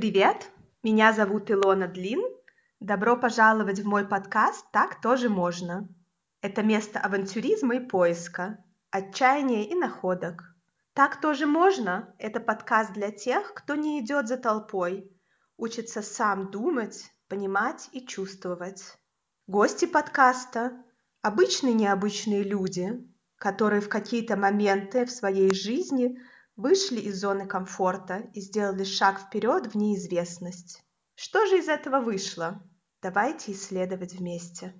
Привет, меня зовут Илона Длин. Добро пожаловать в мой подкаст «Так тоже можно». Это место авантюризма и поиска, отчаяния и находок. «Так тоже можно» – это подкаст для тех, кто не идет за толпой, учится сам думать, понимать и чувствовать. Гости подкаста – обычные необычные люди, которые в какие-то моменты в своей жизни – вышли из зоны комфорта и сделали шаг вперед в неизвестность. Что же из этого вышло? Давайте исследовать вместе.